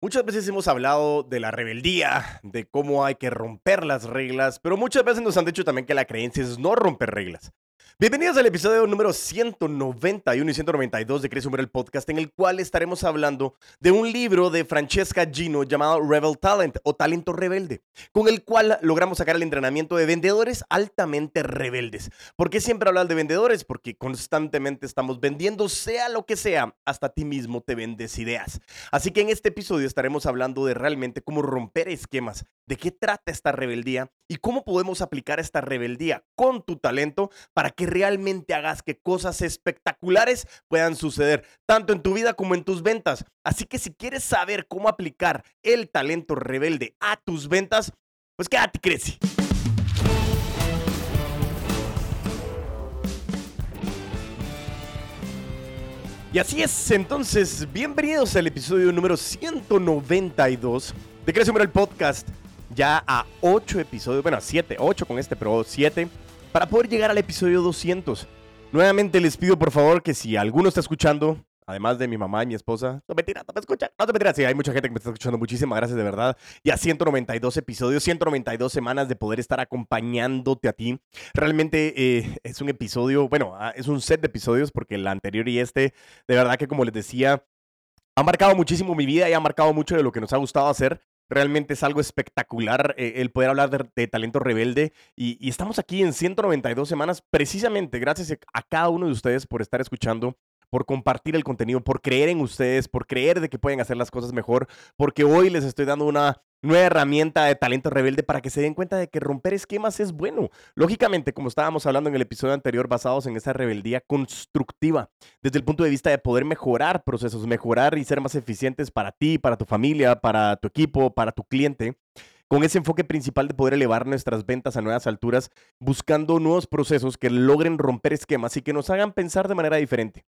Muchas veces hemos hablado de la rebeldía, de cómo hay que romper las reglas, pero muchas veces nos han dicho también que la creencia es no romper reglas. Bienvenidos al episodio número 191 y 192 de Crece el podcast, en el cual estaremos hablando de un libro de Francesca Gino llamado Rebel Talent o Talento Rebelde, con el cual logramos sacar el entrenamiento de vendedores altamente rebeldes. ¿Por qué siempre hablar de vendedores? Porque constantemente estamos vendiendo, sea lo que sea, hasta ti mismo te vendes ideas. Así que en este episodio estaremos hablando de realmente cómo romper esquemas, de qué trata esta rebeldía y cómo podemos aplicar esta rebeldía con tu talento para que realmente hagas que cosas espectaculares puedan suceder, tanto en tu vida como en tus ventas. Así que si quieres saber cómo aplicar el talento rebelde a tus ventas, pues quédate, crece. Y así es, entonces, bienvenidos al episodio número 192 de Crece el Podcast. Ya a 8 episodios, bueno, a 7, 8 con este, pero 7 para poder llegar al episodio 200. Nuevamente les pido por favor que si alguno está escuchando, además de mi mamá y mi esposa, no me tira, no me escucha, no te me sí, hay mucha gente que me está escuchando, muchísimas gracias de verdad. Y a 192 episodios, 192 semanas de poder estar acompañándote a ti. Realmente eh, es un episodio, bueno, ah, es un set de episodios porque el anterior y este, de verdad que como les decía, ha marcado muchísimo mi vida y ha marcado mucho de lo que nos ha gustado hacer. Realmente es algo espectacular eh, el poder hablar de, talento rebelde y, estamos aquí en 192 semanas precisamente gracias a cada uno de ustedes por estar escuchando por compartir el contenido, por creer en ustedes, por creer de que pueden hacer las cosas mejor, porque hoy les estoy dando una nueva herramienta de talento rebelde para que se den cuenta de que romper esquemas es bueno. Lógicamente, como estábamos hablando en el episodio anterior, basados en esa rebeldía constructiva, desde el punto de vista de poder mejorar procesos, mejorar y ser más eficientes para ti, para tu familia, para tu equipo, para tu cliente con ese enfoque principal de poder elevar nuestras ventas a nuevas alturas, buscando nuevos procesos que logren romper esquemas y que nos hagan pensar de manera diferente.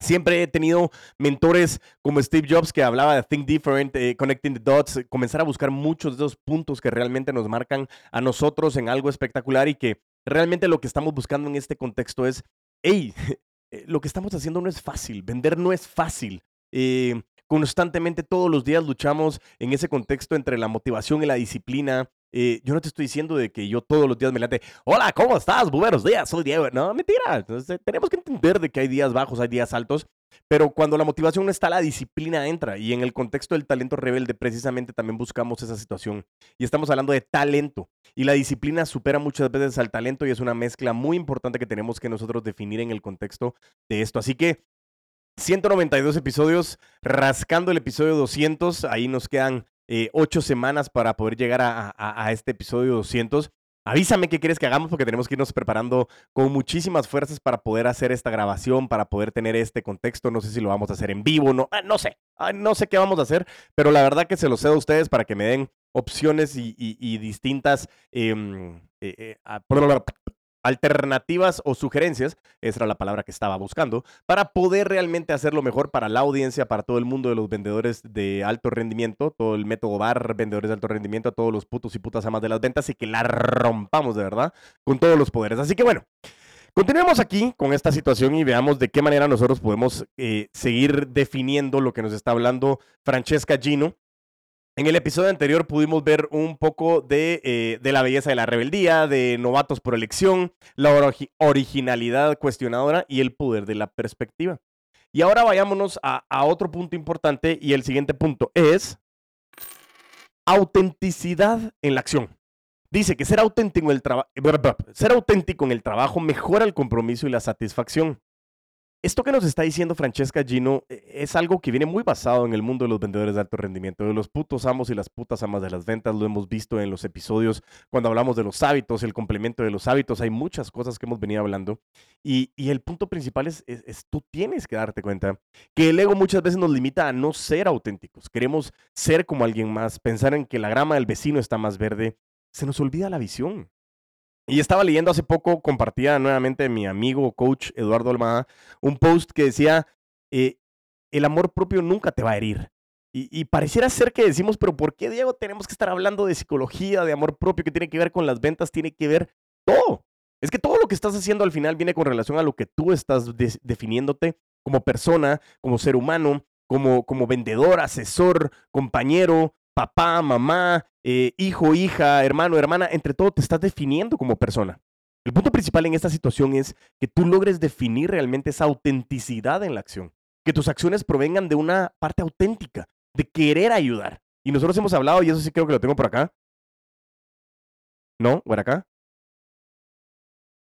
Siempre he tenido mentores como Steve Jobs que hablaba de Think Different, eh, Connecting the Dots, comenzar a buscar muchos de esos puntos que realmente nos marcan a nosotros en algo espectacular y que realmente lo que estamos buscando en este contexto es, hey, eh, lo que estamos haciendo no es fácil, vender no es fácil. Eh, constantemente todos los días luchamos en ese contexto entre la motivación y la disciplina, eh, yo no te estoy diciendo de que yo todos los días me late, hola, ¿cómo estás? Buenos días, soy Diego. No, mentira. Entonces, tenemos que entender de que hay días bajos, hay días altos, pero cuando la motivación no está, la disciplina entra. Y en el contexto del talento rebelde, precisamente también buscamos esa situación. Y estamos hablando de talento. Y la disciplina supera muchas veces al talento y es una mezcla muy importante que tenemos que nosotros definir en el contexto de esto. Así que 192 episodios, rascando el episodio 200, ahí nos quedan eh, ocho semanas para poder llegar a, este episodio 200. Avísame qué quieres que hagamos porque tenemos que irnos preparando con muchísimas fuerzas para poder hacer esta grabación, para poder tener este contexto. No sé si lo vamos a hacer en vivo, no, ah, no sé, ah, no sé qué vamos a hacer, pero la verdad que se lo cedo a ustedes para que me den opciones y, distintas em, eh, eh, alternativas o sugerencias, esa era la palabra que estaba buscando, para poder realmente hacerlo mejor para la audiencia, para todo el mundo de los vendedores de alto rendimiento, todo el método bar, vendedores de alto rendimiento, a todos los putos y putas amas de las ventas y que la rompamos de verdad con todos los poderes. Así que bueno. Continuemos aquí con esta situación y veamos de qué manera nosotros podemos eh, seguir definiendo lo que nos está hablando Francesca Gino en el episodio anterior pudimos ver un poco de, eh, la belleza de la rebeldía, de novatos por elección, la originalidad cuestionadora y el poder de la perspectiva. Y ahora vayámonos a, otro punto importante y el siguiente punto es autenticidad en la acción. Dice que ser auténtico, el ser auténtico en el trabajo mejora el compromiso y la satisfacción. Esto que nos está diciendo Francesca Gino eh, es algo que viene muy basado en el mundo de los vendedores de alto rendimiento, de los putos amos y las putas amas de las ventas. Lo hemos visto en los episodios cuando hablamos de los hábitos, el complemento de los hábitos. Hay muchas cosas que hemos venido hablando. Y, el punto principal es, es, tú tienes que darte cuenta que el ego muchas veces nos limita a no ser auténticos. Queremos ser como alguien más, pensar en que la grama del vecino está más verde. Se nos olvida la visión. Y estaba leyendo hace poco, compartía nuevamente mi amigo coach Eduardo Almada, un post que decía, eh, el amor propio nunca te va a herir. Y, pareciera ser que decimos, pero ¿por qué, Diego, tenemos que estar hablando de psicología, de amor propio, que tiene que ver con las ventas, tiene que ver todo? Es que todo lo que estás haciendo al final viene con relación a lo que tú estás definiéndote como persona, como ser humano, como, como vendedor, asesor, compañero, papá, mamá, eh, hijo, hija, hermano, hermana, entre todo te estás definiendo como persona. El punto principal en esta situación es que tú logres definir realmente esa autenticidad en la acción, que tus acciones provengan de una parte auténtica, de querer ayudar. Y nosotros hemos hablado, y eso sí creo que lo tengo por acá. ¿No? ¿Por acá?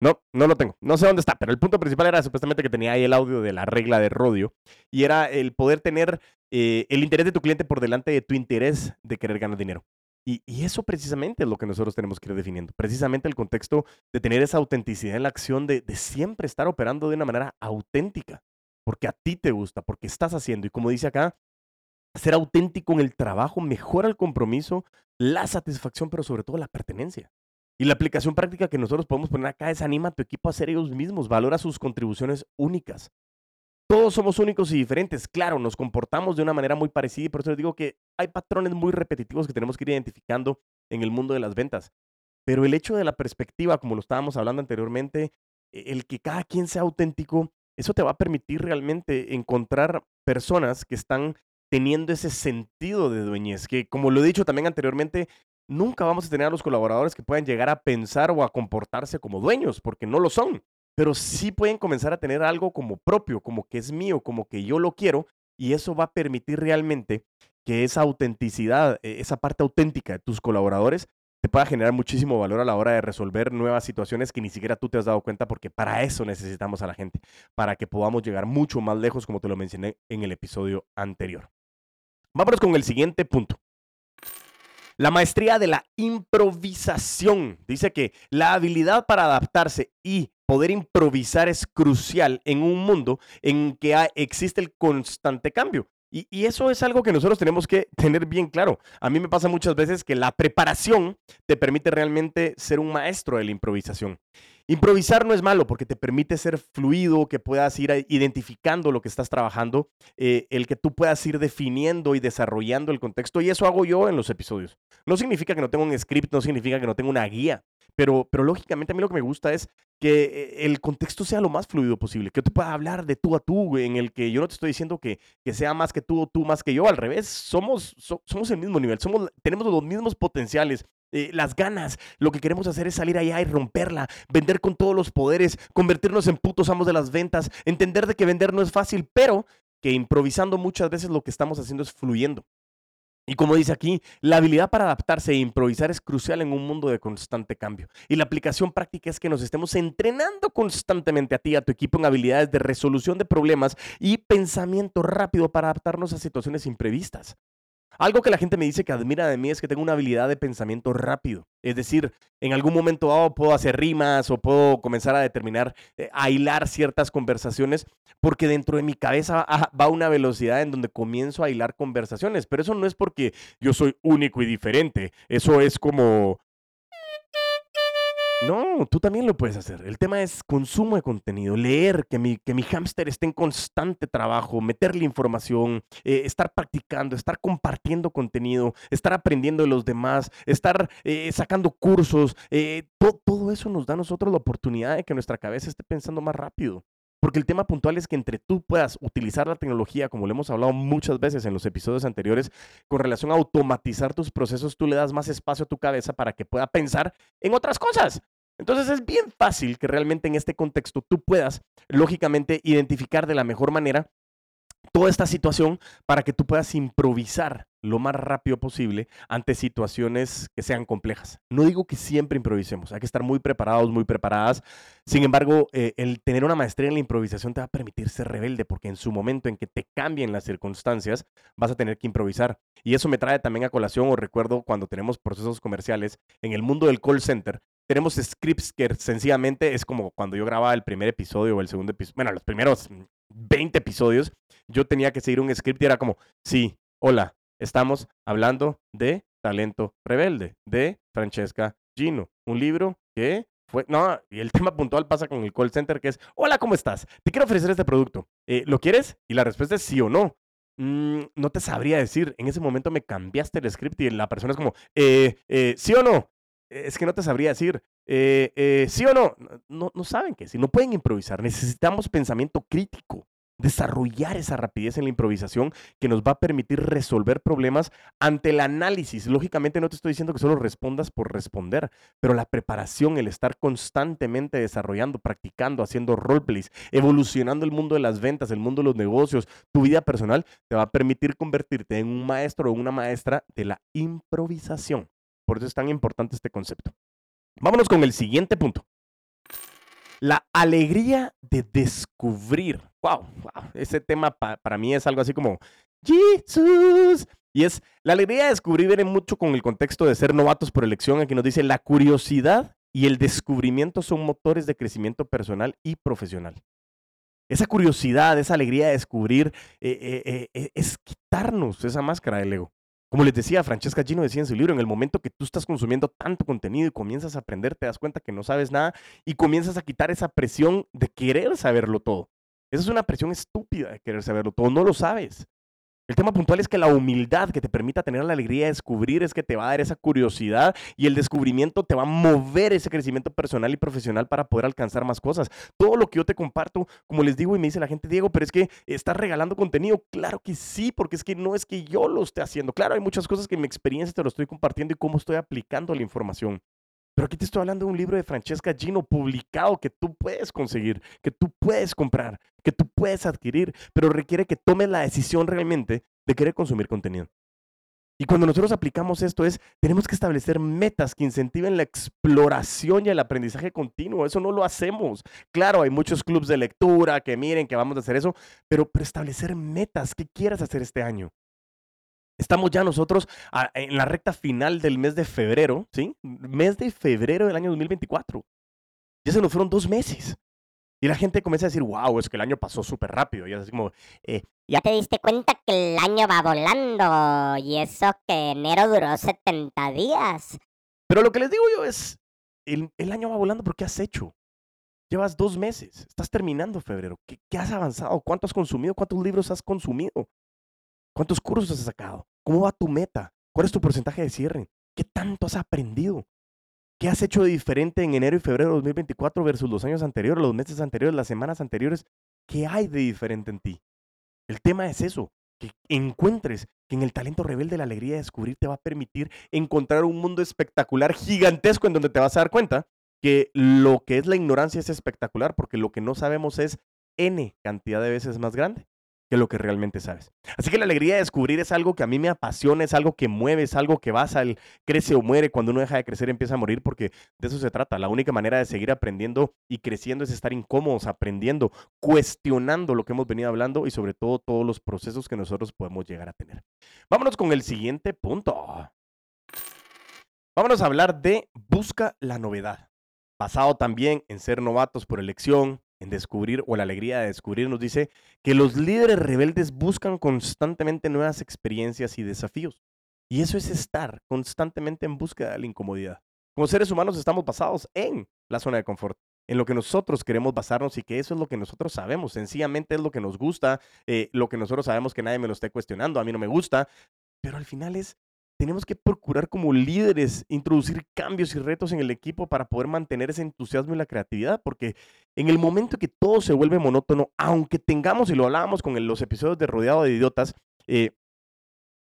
No, no lo tengo. No sé dónde está, pero el punto principal era supuestamente que tenía ahí el audio de la regla de Rodio y era el poder tener eh, el interés de tu cliente por delante de tu interés de querer ganar dinero. Y, eso precisamente es lo que nosotros tenemos que ir definiendo. Precisamente el contexto de tener esa autenticidad en la acción, de, siempre estar operando de una manera auténtica, porque a ti te gusta, porque estás haciendo. Y como dice acá, ser auténtico en el trabajo mejora el compromiso, la satisfacción, pero sobre todo la pertenencia. Y la aplicación práctica que nosotros podemos poner acá es anima a tu equipo a ser ellos mismos, valora sus contribuciones únicas. Todos somos únicos y diferentes, claro, nos comportamos de una manera muy parecida y por eso les digo que hay patrones muy repetitivos que tenemos que ir identificando en el mundo de las ventas. Pero el hecho de la perspectiva, como lo estábamos hablando anteriormente, e, el que cada quien sea auténtico, eso te va a permitir realmente encontrar personas que están teniendo ese sentido de dueñez, que como lo he dicho también anteriormente, nunca vamos a tener a los colaboradores que puedan llegar a pensar o a comportarse como dueños, porque no lo son, pero sí pueden comenzar a tener algo como propio, como que es mío, como que yo lo quiero, y eso va a permitir realmente que esa autenticidad, e, esa parte auténtica de tus colaboradores te pueda generar muchísimo valor a la hora de resolver nuevas situaciones que ni siquiera tú te has dado cuenta, porque para eso necesitamos a la gente, para que podamos llegar mucho más lejos, como te lo mencioné en el episodio anterior. Vámonos con el siguiente punto. La maestría de la improvisación. Dice que la habilidad para adaptarse y poder improvisar es crucial en un mundo en que existe el constante cambio. Y, eso es algo que nosotros tenemos que tener bien claro. A mí me pasa muchas veces que la preparación te permite realmente ser un maestro de la improvisación. Improvisar no es malo porque te permite ser fluido, que puedas ir identificando lo que estás trabajando, eh, el que tú puedas ir definiendo y desarrollando el contexto. Y eso hago yo en los episodios. No significa que no tenga un script, no significa que no tenga una guía, pero, pero lógicamente a mí lo que me gusta es que eh, el contexto sea lo más fluido posible, que tú puedas hablar de tú a tú, en el que yo no te estoy diciendo que, que sea más que tú o tú más que yo, al revés, somos, somos el mismo nivel, somos, tenemos los mismos potenciales, eh, las ganas. Lo que queremos hacer es salir allá y romperla, vender con todos los poderes, convertirnos en putos amos de las ventas, entender de que vender no es fácil, pero que improvisando muchas veces lo que estamos haciendo es fluyendo. Y como dice aquí, la habilidad para adaptarse e improvisar es crucial en un mundo de constante cambio. Y la aplicación práctica es que nos estemos entrenando constantemente a ti y a tu equipo en habilidades de resolución de problemas y pensamiento rápido para adaptarnos a situaciones imprevistas. Algo que la gente me dice que admira de mí es que tengo una habilidad de pensamiento rápido. Es decir, en algún momento dado puedo hacer rimas o puedo comenzar a determinar, eh, a hilar ciertas conversaciones, porque dentro de mi cabeza va una velocidad en donde comienzo a hilar conversaciones. Pero eso no es porque yo soy único y diferente. Eso es como no, tú también lo puedes hacer. El tema es consumo de contenido, leer, que mi, que mi hámster esté en constante trabajo, meterle información, eh, estar practicando, estar compartiendo contenido, estar aprendiendo de los demás, estar eh, sacando cursos. Eh, todo eso nos da a nosotros la oportunidad de que nuestra cabeza esté pensando más rápido. Porque el tema puntual es que entre tú puedas utilizar la tecnología, como lo hemos hablado muchas veces en los episodios anteriores, con relación a automatizar tus procesos, tú le das más espacio a tu cabeza para que pueda pensar en otras cosas. Entonces es bien fácil que realmente en este contexto tú puedas, lógicamente, identificar de la mejor manera toda esta situación para que tú puedas improvisar lo más rápido posible ante situaciones que sean complejas. No digo que siempre improvisemos, hay que estar muy preparados, muy preparadas. Sin embargo, eh, el tener una maestría en la improvisación te va a permitir ser rebelde, porque en su momento en que te cambien las circunstancias, vas a tener que improvisar. Y eso me trae también a colación, o recuerdo cuando tenemos procesos comerciales en el mundo del call center, tenemos scripts que sencillamente es como cuando yo grababa el primer episodio o el segundo episodio, bueno, los primeros 20 episodios, yo tenía que seguir un script y era como, sí, hola, estamos hablando de Talento Rebelde, de Francesca Gino, un libro que fue, no, y el tema puntual pasa con el call center que es, hola, ¿cómo estás? Te quiero ofrecer este producto, eh, ¿lo quieres? Y la respuesta es sí o no. Mm, no te sabría decir, en ese momento me cambiaste el script y la persona es como, eh, eh, sí o no, es que no te sabría decir, sí o no, no, saben que si no pueden improvisar, necesitamos pensamiento crítico desarrollar esa rapidez en la improvisación que nos va a permitir resolver problemas ante el análisis. Lógicamente no te estoy diciendo que solo respondas por responder, pero la preparación, el estar constantemente desarrollando, practicando, haciendo roleplays, evolucionando el mundo de las ventas, el mundo de los negocios, tu vida personal, te va a permitir convertirte en un maestro o una maestra de la improvisación. Por eso es tan importante este concepto. Vámonos con el siguiente punto. La alegría de descubrir. Wow, ese tema para mí es algo así como Jesús. Y es la alegría de descubrir viene mucho con el contexto de ser novatos por elección. Aquí nos dice la curiosidad y el descubrimiento son motores de crecimiento personal y profesional. Esa curiosidad, esa alegría de descubrir eh, eh, eh, es quitarnos esa máscara del ego. Como les decía, Francesca Gino decía en su libro, en el momento que tú estás consumiendo tanto contenido y comienzas a aprender, te das cuenta que no sabes nada y comienzas a quitar esa presión de querer saberlo todo. Esa es una presión estúpida de querer saberlo todo, no lo sabes. El tema puntual es que la humildad que te permita tener la alegría de descubrir es que te va a dar esa curiosidad y el descubrimiento te va a mover ese crecimiento personal y profesional para poder alcanzar más cosas. Todo lo que yo te comparto, como les digo y me dice la gente, Diego, pero es que estás regalando contenido. Claro que sí, porque es que no es que yo lo esté haciendo. Claro, hay muchas cosas que en mi experiencia te lo estoy compartiendo y cómo estoy aplicando la información. Pero aquí te estoy hablando de un libro de Francesca Gino publicado que tú puedes conseguir, que tú puedes comprar, que tú puedes adquirir, pero requiere que tomes la decisión realmente de querer consumir contenido. Y cuando nosotros aplicamos esto es, tenemos que establecer metas que incentiven la exploración y el aprendizaje continuo. Eso no lo hacemos. Claro, hay muchos clubes de lectura que miren que vamos a hacer eso, pero, pero establecer metas. ¿Qué quieras hacer este año? Estamos ya nosotros en la recta final del mes de febrero, ¿sí? Mes de febrero del año 2024. Ya se nos fueron dos meses. Y la gente comienza a decir, wow, es que el año pasó súper rápido. Y es así como, eh, ya te diste cuenta que el año va volando y eso que enero duró 70 días. Pero lo que les digo yo es, el, el año va volando porque has hecho? Llevas dos meses, estás terminando febrero. ¿Qué, ¿Qué, has avanzado? ¿Cuánto has consumido? ¿Cuántos libros has consumido? ¿Cuántos cursos has sacado? ¿Cómo va tu meta? ¿Cuál es tu porcentaje de cierre? ¿Qué tanto has aprendido? ¿Qué has hecho de diferente en enero y febrero de 2024 versus los años anteriores, los meses anteriores, las semanas anteriores? ¿Qué hay de diferente en ti? El tema es eso, que encuentres que en el talento rebelde la alegría de descubrir te va a permitir encontrar un mundo espectacular, gigantesco, en donde te vas a dar cuenta que lo que es la ignorancia es espectacular, porque lo que no sabemos es N cantidad de veces más grande que lo que realmente sabes. Así que la alegría de descubrir es algo que a mí me apasiona, es algo que mueve, es algo que vas al crece o muere. Cuando uno deja de crecer empieza a morir porque de eso se trata. La única manera de seguir aprendiendo y creciendo es estar incómodos, aprendiendo, cuestionando lo que hemos venido hablando y sobre todo todos los procesos que nosotros podemos llegar a tener. Vámonos con el siguiente punto. Vámonos a hablar de busca la novedad. Basado también en ser novatos por elección, en descubrir o la alegría de descubrir, nos dice que los líderes rebeldes buscan constantemente nuevas experiencias y desafíos. Y eso es estar constantemente en búsqueda de la incomodidad. Como seres humanos estamos basados en la zona de confort, en lo que nosotros queremos basarnos y que eso es lo que nosotros sabemos. Sencillamente es lo que nos gusta, eh, lo que nosotros sabemos que nadie me lo esté cuestionando, a mí no me gusta, pero al final es tenemos que procurar como líderes introducir cambios y retos en el equipo para poder mantener ese entusiasmo y la creatividad, porque en el momento que todo se vuelve monótono, aunque tengamos, y lo hablábamos con los episodios de Rodeado de Idiotas, eh,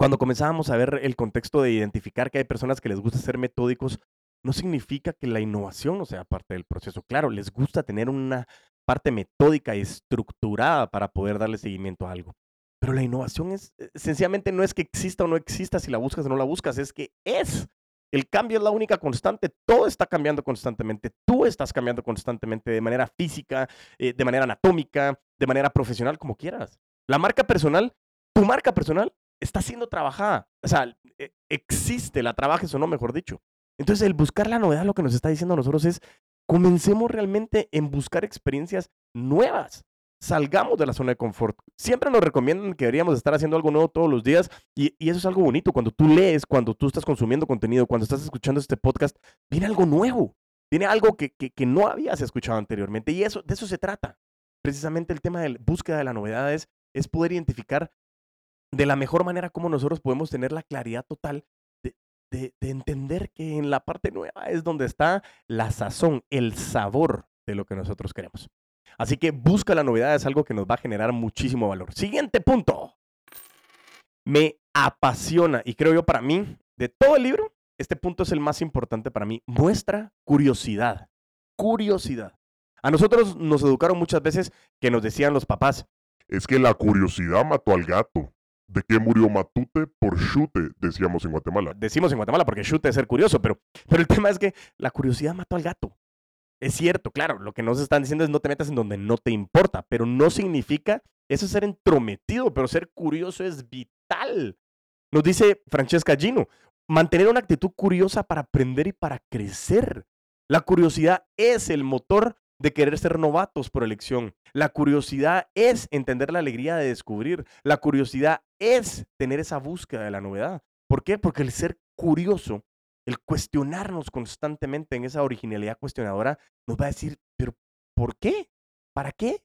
cuando comenzábamos a ver el contexto de identificar que hay personas que les gusta ser metódicos, no significa que la innovación no sea parte del proceso. Claro, les gusta tener una parte metódica y estructurada para poder darle seguimiento a algo. Pero la innovación es, eh, sencillamente no es que exista o no exista si la buscas o no la buscas, es que es. El cambio es la única constante, todo está cambiando constantemente, tú estás cambiando constantemente de manera física, eh, de manera anatómica, de manera profesional, como quieras. La marca personal, tu marca personal está siendo trabajada, o sea, e, existe, la trabajes o no, mejor dicho. Entonces, el buscar la novedad, lo que nos está diciendo a nosotros es, comencemos realmente en buscar experiencias nuevas salgamos de la zona de confort. Siempre nos recomiendan que deberíamos estar haciendo algo nuevo todos los días y, eso es algo bonito. Cuando tú lees, cuando tú estás consumiendo contenido, cuando estás escuchando este podcast, viene algo nuevo, viene algo que, que, no habías escuchado anteriormente y eso, de eso se trata. Precisamente el tema de la búsqueda de la novedad es, poder identificar de la mejor manera cómo nosotros podemos tener la claridad total de entender que en la parte nueva es donde está la sazón, el sabor de lo que nosotros queremos. Así que busca la novedad, es algo que nos va a generar muchísimo valor. Siguiente punto. Me apasiona y creo yo para mí, de todo el libro, este punto es el más importante para mí. Muestra curiosidad. Curiosidad. A nosotros nos educaron muchas veces que nos decían los papás. Es que la curiosidad mató al gato. ¿De qué murió Matute? Por chute, decíamos en Guatemala. Decimos en Guatemala porque chute es ser curioso, pero, pero el tema es que la curiosidad mató al gato. Es cierto, claro, lo que nos están diciendo es no te metas en donde no te importa, pero no significa eso ser entrometido, pero ser curioso es vital. Nos dice Francesca Gino, mantener una actitud curiosa para aprender y para crecer. La curiosidad es el motor de querer ser novatos por elección. La curiosidad es entender la alegría de descubrir. La curiosidad es tener esa búsqueda de la novedad. ¿Por qué? Porque el ser curioso, el cuestionarnos constantemente en esa originalidad cuestionadora, nos va a decir, pero ¿por qué? ¿Para qué?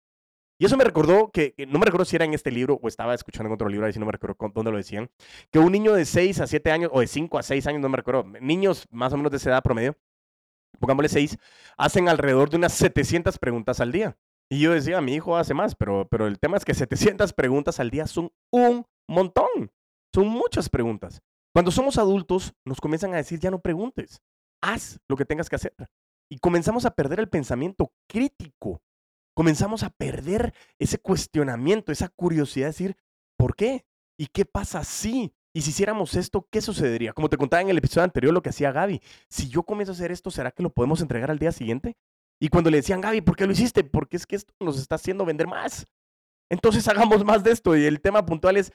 Y eso me recordó que, no me recuerdo si era en este libro o estaba escuchando en otro libro, ahí sí no me recuerdo dónde lo decían, que un niño de 6 a 7 años, o de 5 a 6 años, no me recuerdo, niños más o menos de esa edad promedio, pongámosle 6, hacen alrededor de unas 700 preguntas al día. Y yo decía, mi hijo hace más, pero, pero el tema es que 700 preguntas al día son un montón, son muchas preguntas. Cuando somos adultos, nos comienzan a decir, ya no preguntes, haz lo que tengas que hacer. Y comenzamos a perder el pensamiento crítico comenzamos a perder ese cuestionamiento, esa curiosidad de decir, ¿por qué? ¿Y qué pasa si? Y si hiciéramos esto, ¿qué sucedería? Como te contaba en el episodio anterior lo que hacía Gaby, si yo comienzo a hacer esto, ¿será que lo podemos entregar al día siguiente? Y cuando le decían, Gaby, ¿por qué lo hiciste? Porque es que esto nos está haciendo vender más. Entonces hagamos más de esto. Y el tema puntual es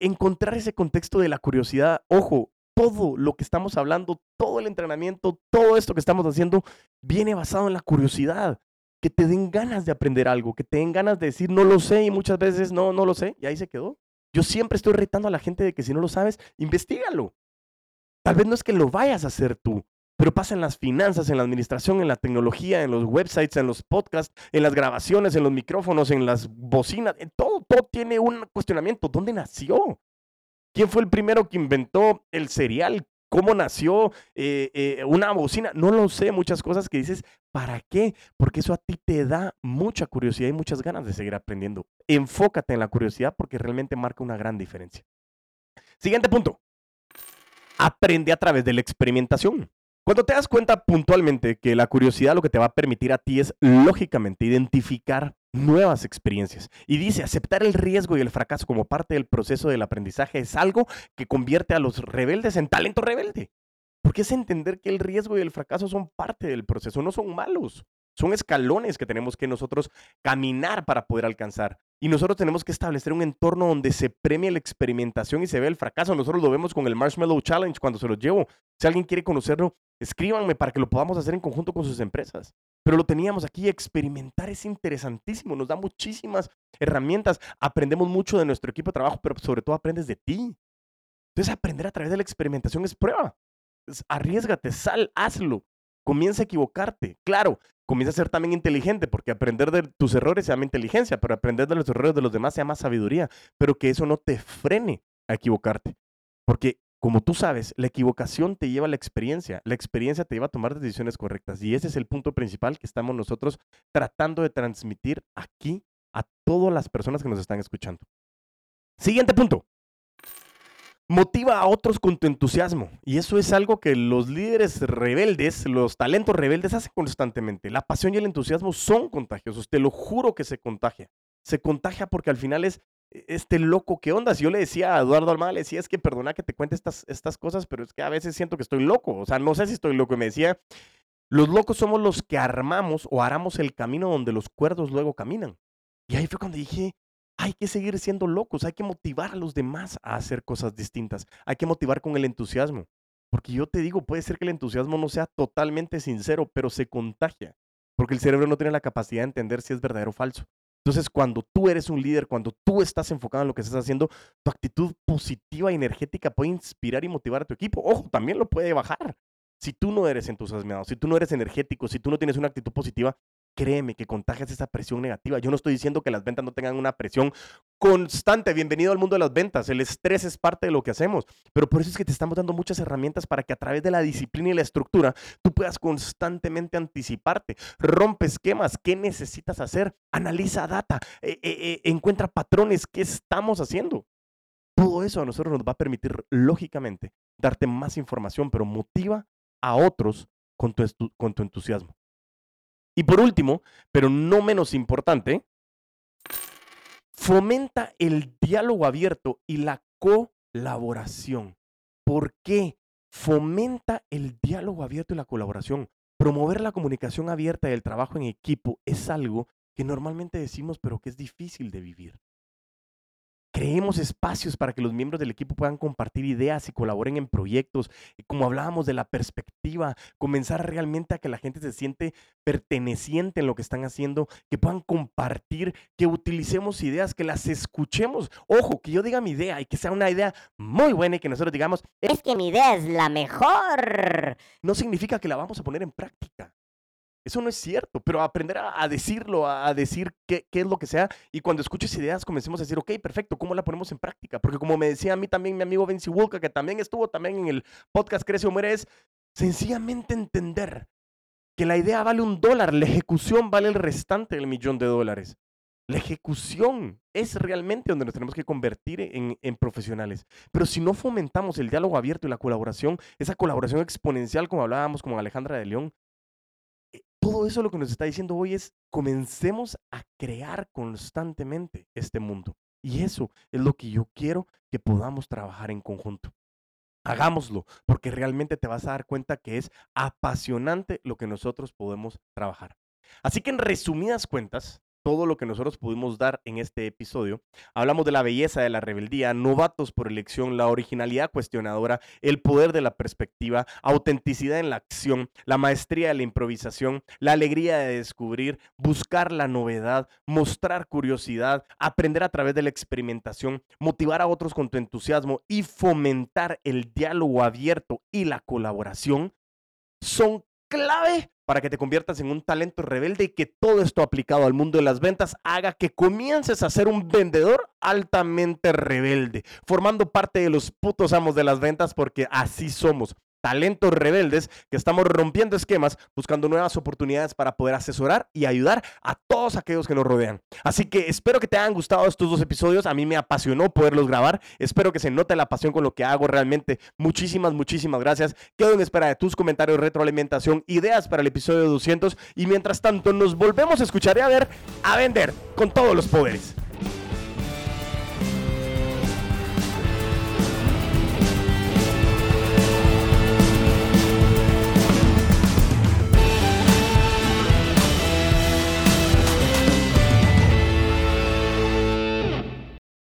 encontrar ese contexto de la curiosidad. Ojo, todo lo que estamos hablando, todo el entrenamiento, todo esto que estamos haciendo, viene basado en la curiosidad que te den ganas de aprender algo, que te den ganas de decir no lo sé y muchas veces no, no lo sé y ahí se quedó. Yo siempre estoy retando a la gente de que si no lo sabes, investigalo. Tal vez no es que lo vayas a hacer tú, pero pasa en las finanzas, en la administración, en la tecnología, en los websites, en los podcasts, en las grabaciones, en los micrófonos, en las bocinas, en todo, todo tiene un cuestionamiento. ¿Dónde nació? ¿Quién fue el primero que inventó el cereal? cómo nació eh, eh, una bocina. No lo sé, muchas cosas que dices, ¿para qué? Porque eso a ti te da mucha curiosidad y muchas ganas de seguir aprendiendo. Enfócate en la curiosidad porque realmente marca una gran diferencia. Siguiente punto. Aprende a través de la experimentación. Cuando te das cuenta puntualmente que la curiosidad lo que te va a permitir a ti es lógicamente identificar nuevas experiencias. Y dice, aceptar el riesgo y el fracaso como parte del proceso del aprendizaje es algo que convierte a los rebeldes en talento rebelde. Porque es entender que el riesgo y el fracaso son parte del proceso, no son malos. Son escalones que tenemos que nosotros caminar para poder alcanzar. Y nosotros tenemos que establecer un entorno donde se premie la experimentación y se ve el fracaso. Nosotros lo vemos con el Marshmallow Challenge cuando se lo llevo. Si alguien quiere conocerlo, escríbanme para que lo podamos hacer en conjunto con sus empresas pero lo teníamos aquí. Experimentar es interesantísimo, nos da muchísimas herramientas. Aprendemos mucho de nuestro equipo de trabajo, pero sobre todo aprendes de ti. Entonces, aprender a través de la experimentación es prueba. arriesgate, sal, hazlo. Comienza a equivocarte. Claro, comienza a ser también inteligente, porque aprender de tus errores se llama inteligencia, pero aprender de los errores de los demás se llama sabiduría. Pero que eso no te frene a equivocarte. Porque como tú sabes, la equivocación te lleva a la experiencia, la experiencia te lleva a tomar decisiones correctas y ese es el punto principal que estamos nosotros tratando de transmitir aquí a todas las personas que nos están escuchando. Siguiente punto. Motiva a otros con tu entusiasmo. Y eso es algo que los líderes rebeldes, los talentos rebeldes hacen constantemente. La pasión y el entusiasmo son contagiosos. Te lo juro que se contagia. Se contagia porque al final es este loco, ¿qué onda? Si yo le decía a Eduardo Almada, le decía, es que perdona que te cuente estas, estas cosas, pero es que a veces siento que estoy loco. O sea, no sé si estoy loco. Y me decía, los locos somos los que armamos o aramos el camino donde los cuerdos luego caminan. Y ahí fue cuando dije, hay que seguir siendo locos, hay que motivar a los demás a hacer cosas distintas, hay que motivar con el entusiasmo. Porque yo te digo, puede ser que el entusiasmo no sea totalmente sincero, pero se contagia, porque el cerebro no tiene la capacidad de entender si es verdadero o falso. Entonces, cuando tú eres un líder, cuando tú estás enfocado en lo que estás haciendo, tu actitud positiva y energética puede inspirar y motivar a tu equipo. Ojo, también lo puede bajar. Si tú no eres entusiasmado, si tú no eres energético, si tú no tienes una actitud positiva, créeme que contagias esa presión negativa. Yo no estoy diciendo que las ventas no tengan una presión constante. Bienvenido al mundo de las ventas. El estrés es parte de lo que hacemos. Pero por eso es que te estamos dando muchas herramientas para que a través de la disciplina y la estructura tú puedas constantemente anticiparte. Rompe esquemas. ¿Qué necesitas hacer? Analiza data. Eh, eh, eh, encuentra patrones. ¿Qué estamos haciendo? Todo eso a nosotros nos va a permitir, lógicamente, darte más información, pero motiva a otros con tu, con tu entusiasmo. Y por último, pero no menos importante, fomenta el diálogo abierto y la colaboración. ¿Por qué? Fomenta el diálogo abierto y la colaboración. Promover la comunicación abierta y el trabajo en equipo es algo que normalmente decimos, pero que es difícil de vivir. Creemos espacios para que los miembros del equipo puedan compartir ideas y colaboren en proyectos. Como hablábamos de la perspectiva, comenzar realmente a que la gente se siente perteneciente en lo que están haciendo, que puedan compartir, que utilicemos ideas, que las escuchemos. Ojo, que yo diga mi idea y que sea una idea muy buena y que nosotros digamos, es que mi idea es la mejor. No significa que la vamos a poner en práctica. Eso no es cierto, pero aprender a, decirlo, a, decir qué, qué, es lo que sea, y cuando escuches ideas comencemos a decir, ok, perfecto, ¿cómo la ponemos en práctica? Porque como me decía a mí también mi amigo Vinci Wolka, que también estuvo también en el podcast Crece o Muere, es sencillamente entender que la idea vale un dólar, la ejecución vale el restante del millón de dólares. La ejecución es realmente donde nos tenemos que convertir en, en, profesionales. Pero si no fomentamos el diálogo abierto y la colaboración, esa colaboración exponencial, como hablábamos con Alejandra de León, todo eso lo que nos está diciendo hoy es comencemos a crear constantemente este mundo. Y eso es lo que yo quiero que podamos trabajar en conjunto. Hagámoslo, porque realmente te vas a dar cuenta que es apasionante lo que nosotros podemos trabajar. Así que en resumidas cuentas, todo lo que nosotros pudimos dar en este episodio. Hablamos de la belleza de la rebeldía, novatos por elección, la originalidad cuestionadora, el poder de la perspectiva, autenticidad en la acción, la maestría de la improvisación, la alegría de descubrir, buscar la novedad, mostrar curiosidad, aprender a través de la experimentación, motivar a otros con tu entusiasmo y fomentar el diálogo abierto y la colaboración son clave para que te conviertas en un talento rebelde y que todo esto aplicado al mundo de las ventas haga que comiences a ser un vendedor altamente rebelde, formando parte de los putos amos de las ventas porque así somos talentos rebeldes que estamos rompiendo esquemas, buscando nuevas oportunidades para poder asesorar y ayudar a todos aquellos que nos rodean. Así que espero que te hayan gustado estos dos episodios. A mí me apasionó poderlos grabar. Espero que se note la pasión con lo que hago realmente. Muchísimas, muchísimas gracias. Quedo en espera de tus comentarios, retroalimentación, ideas para el episodio 200. Y mientras tanto, nos volvemos a escuchar y a ver, a vender con todos los poderes.